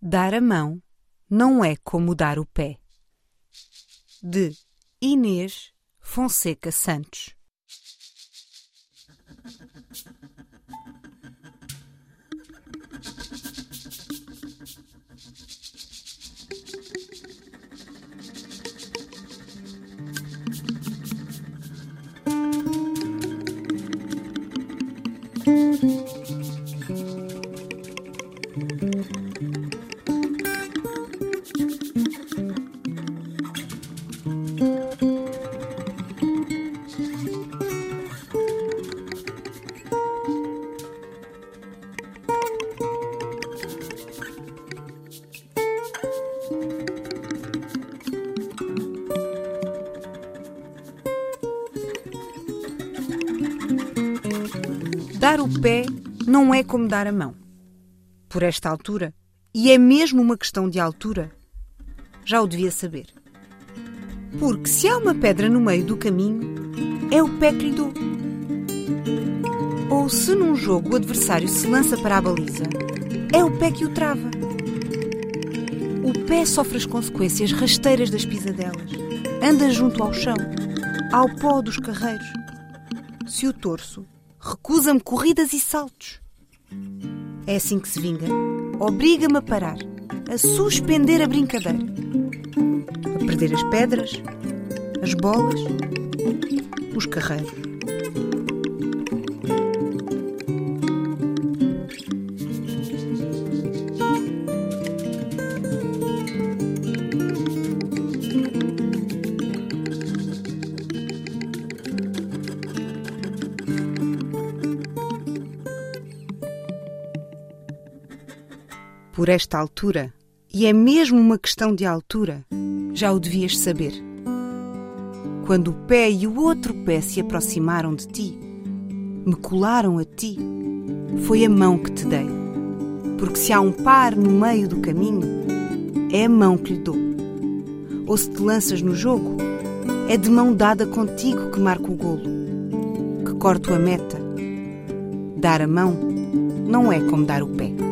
Dar a mão não é como dar o pé. De Inês Fonseca Santos. Dar o pé não é como dar a mão. Por esta altura, e é mesmo uma questão de altura, já o devia saber. Porque se há uma pedra no meio do caminho, é o pé que lhe dou. Ou se num jogo o adversário se lança para a baliza, é o pé que o trava. O pé sofre as consequências rasteiras das pisadelas. Anda junto ao chão, ao pó dos carreiros. Se o torço, recusa-me corridas e saltos. É assim que se vinga. Obriga-me a parar, a suspender a brincadeira, a perder as pedras, as bolas, os carreiros. Por esta altura, e é mesmo uma questão de altura, já o devias saber. Quando o pé e o outro pé se aproximaram de ti, me colaram a ti, foi a mão que te dei. Porque se há um par no meio do caminho, é a mão que lhe dou. Ou se te lanças no jogo, é de mão dada contigo que marco o golo, que corto a meta. Dar a mão não é como dar o pé.